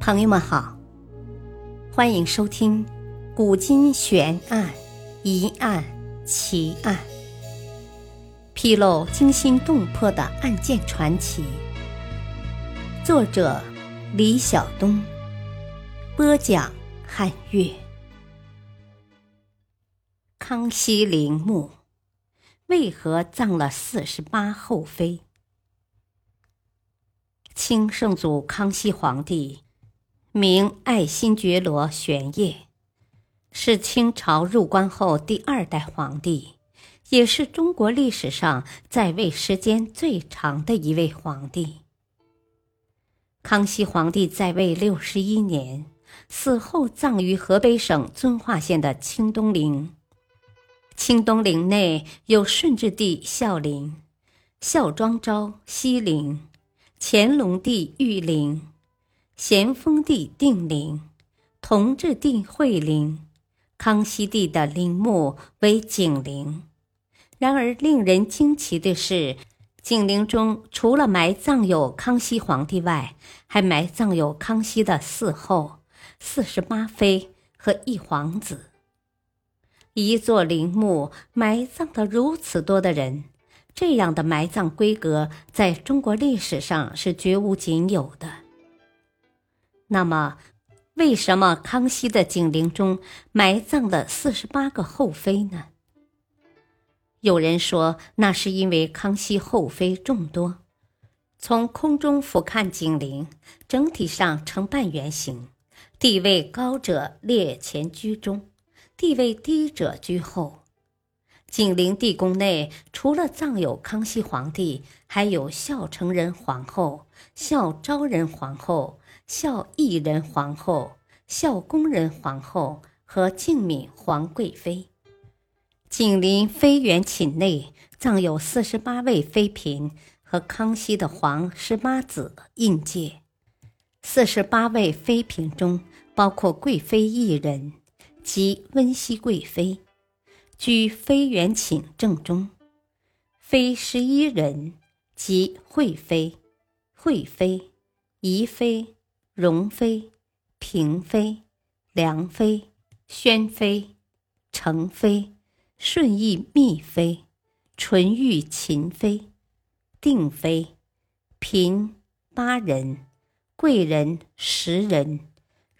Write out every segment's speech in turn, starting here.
朋友们好，欢迎收听《古今悬案、疑案、奇案》，披露惊心动魄的案件传奇。作者：李晓东，播讲：汉月。康熙陵墓为何葬了四十八后妃？清圣祖康熙皇帝。名爱新觉罗玄烨，是清朝入关后第二代皇帝，也是中国历史上在位时间最长的一位皇帝。康熙皇帝在位六十一年，死后葬于河北省遵化县的清东陵。清东陵内有顺治帝孝陵、孝庄昭西陵、乾隆帝裕陵。咸丰帝定陵、同治帝惠陵、康熙帝的陵墓为景陵。然而，令人惊奇的是，景陵中除了埋葬有康熙皇帝外，还埋葬有康熙的四后、四十八妃和一皇子。一座陵墓埋葬了如此多的人，这样的埋葬规格在中国历史上是绝无仅有的。那么，为什么康熙的景陵中埋葬了四十八个后妃呢？有人说，那是因为康熙后妃众多，从空中俯瞰景陵，整体上呈半圆形，地位高者列前居中，地位低者居后。景陵地宫内除了葬有康熙皇帝，还有孝成仁皇后、孝昭仁皇后。孝义仁皇后、孝恭仁皇后和敬敏皇贵妃，景陵妃园寝内葬有四十八位妃嫔和康熙的皇十八子胤介。四十八位妃嫔中，包括贵妃一人，即温熹贵妃，居妃园寝正中；妃十一人，即惠妃、惠妃、宜妃。容妃、嫔妃、良妃、宣妃、成妃、顺义密妃、纯玉秦妃、定妃、嫔八人、贵人十人、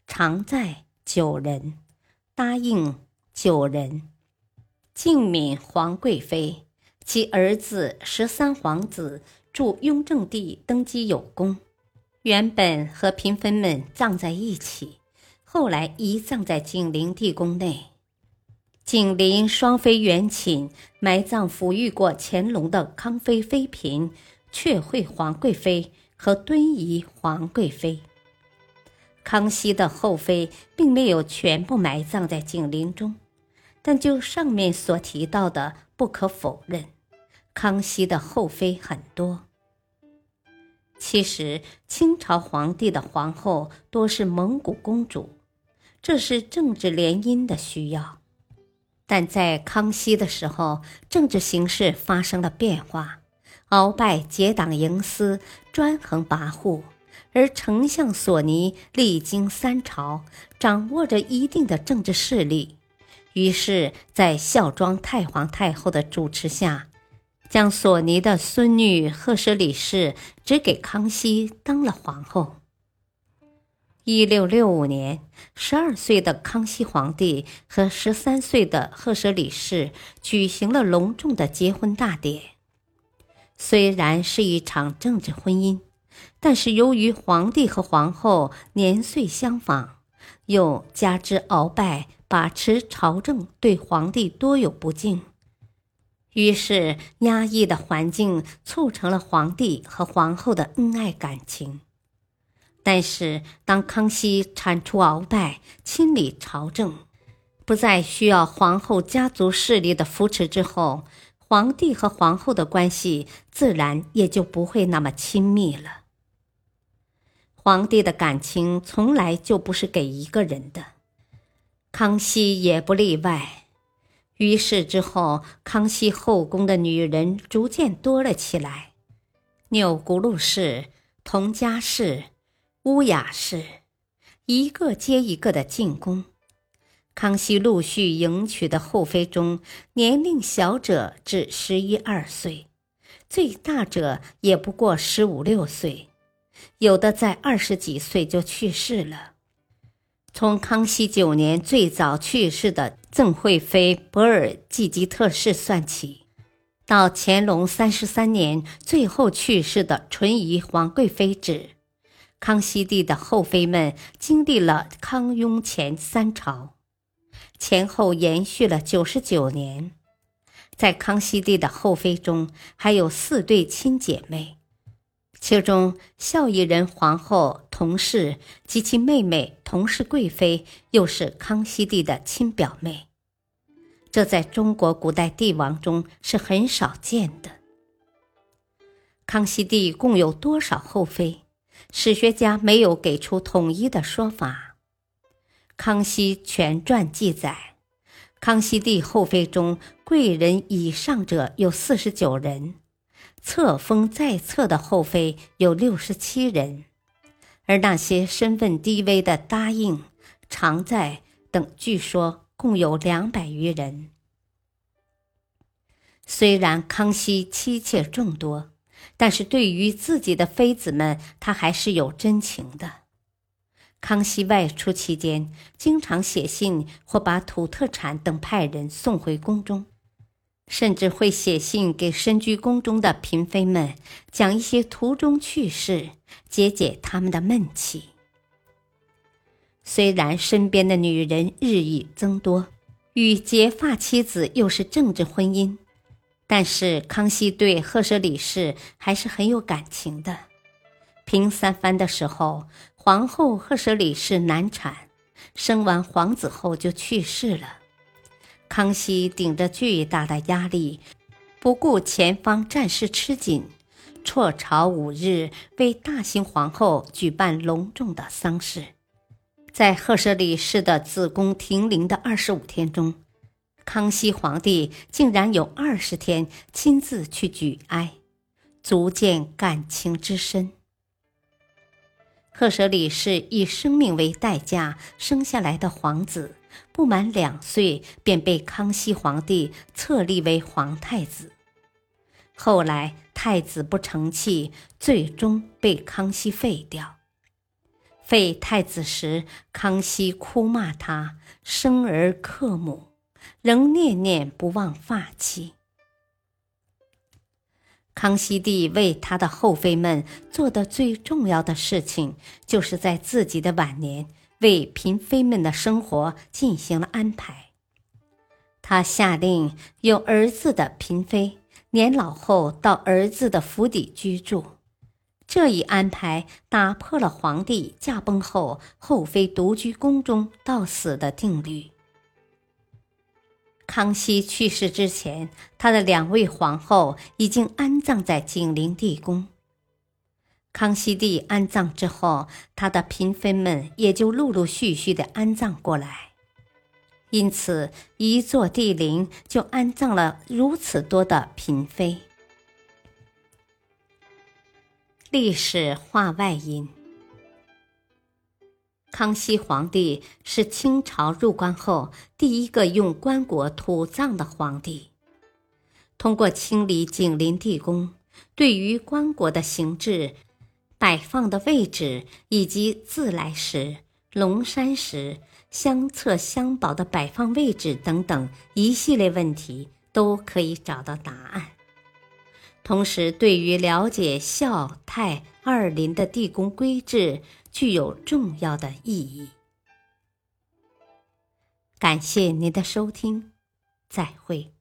常在九人、答应九人、敬敏皇贵妃其儿子十三皇子助雍正帝登基有功。原本和嫔妃们葬在一起，后来移葬在景陵地宫内。景陵双妃园寝埋葬抚育过乾隆的康妃妃嫔阙惠皇贵妃和敦仪皇贵妃。康熙的后妃并没有全部埋葬在景陵中，但就上面所提到的，不可否认，康熙的后妃很多。其实，清朝皇帝的皇后多是蒙古公主，这是政治联姻的需要。但在康熙的时候，政治形势发生了变化，鳌拜结党营私，专横跋扈，而丞相索尼历经三朝，掌握着一定的政治势力，于是，在孝庄太皇太后的主持下。将索尼的孙女赫舍里氏指给康熙当了皇后。一六六五年，十二岁的康熙皇帝和十三岁的赫舍里氏举行了隆重的结婚大典。虽然是一场政治婚姻，但是由于皇帝和皇后年岁相仿，又加之鳌拜把持朝政，对皇帝多有不敬。于是，压抑的环境促成了皇帝和皇后的恩爱感情。但是，当康熙铲除鳌拜，亲理朝政，不再需要皇后家族势力的扶持之后，皇帝和皇后的关系自然也就不会那么亲密了。皇帝的感情从来就不是给一个人的，康熙也不例外。于是之后，康熙后宫的女人逐渐多了起来，钮钴禄氏、佟佳氏、乌雅氏、一个接一个的进宫。康熙陆续迎娶的后妃中，年龄小者至十一二岁，最大者也不过十五六岁，有的在二十几岁就去世了。从康熙九年最早去世的赠惠妃博尔济吉特氏算起，到乾隆三十三年最后去世的纯仪皇贵妃止，康熙帝的后妃们经历了康雍乾三朝。前后延续了九十九年，在康熙帝的后妃中，还有四对亲姐妹，其中孝义仁皇后同氏及其妹妹同氏贵妃，又是康熙帝的亲表妹。这在中国古代帝王中是很少见的。康熙帝共有多少后妃？史学家没有给出统一的说法。《康熙全传》记载，康熙帝后妃中贵人以上者有四十九人，册封在册的后妃有六十七人，而那些身份低微的答应、常在等，据说共有两百余人。虽然康熙妻妾众多，但是对于自己的妃子们，他还是有真情的。康熙外出期间，经常写信或把土特产等派人送回宫中，甚至会写信给身居宫中的嫔妃们，讲一些途中趣事，解解他们的闷气。虽然身边的女人日益增多，与结发妻子又是政治婚姻，但是康熙对赫舍里氏还是很有感情的。平三藩的时候。皇后赫舍里氏难产，生完皇子后就去世了。康熙顶着巨大的压力，不顾前方战事吃紧，辍朝五日，为大兴皇后举办隆重的丧事。在赫舍里氏的子宫停灵的二十五天中，康熙皇帝竟然有二十天亲自去举哀，足见感情之深。赫舍里氏以生命为代价生下来的皇子，不满两岁便被康熙皇帝册立为皇太子。后来太子不成器，最终被康熙废掉。废太子时，康熙哭骂他生儿克母，仍念念不忘发妻。康熙帝为他的后妃们做的最重要的事情，就是在自己的晚年为嫔妃们的生活进行了安排。他下令，有儿子的嫔妃年老后到儿子的府邸居住。这一安排打破了皇帝驾崩后后妃独居宫中到死的定律。康熙去世之前，他的两位皇后已经安葬在景陵地宫。康熙帝安葬之后，他的嫔妃们也就陆陆续续的安葬过来，因此一座帝陵就安葬了如此多的嫔妃。历史话外音。康熙皇帝是清朝入关后第一个用棺椁土葬的皇帝。通过清理景陵地宫，对于棺椁的形制、摆放的位置以及自来石、龙山石、相册相宝的摆放位置等等一系列问题，都可以找到答案。同时，对于了解孝泰二陵的地宫规制。具有重要的意义。感谢您的收听，再会。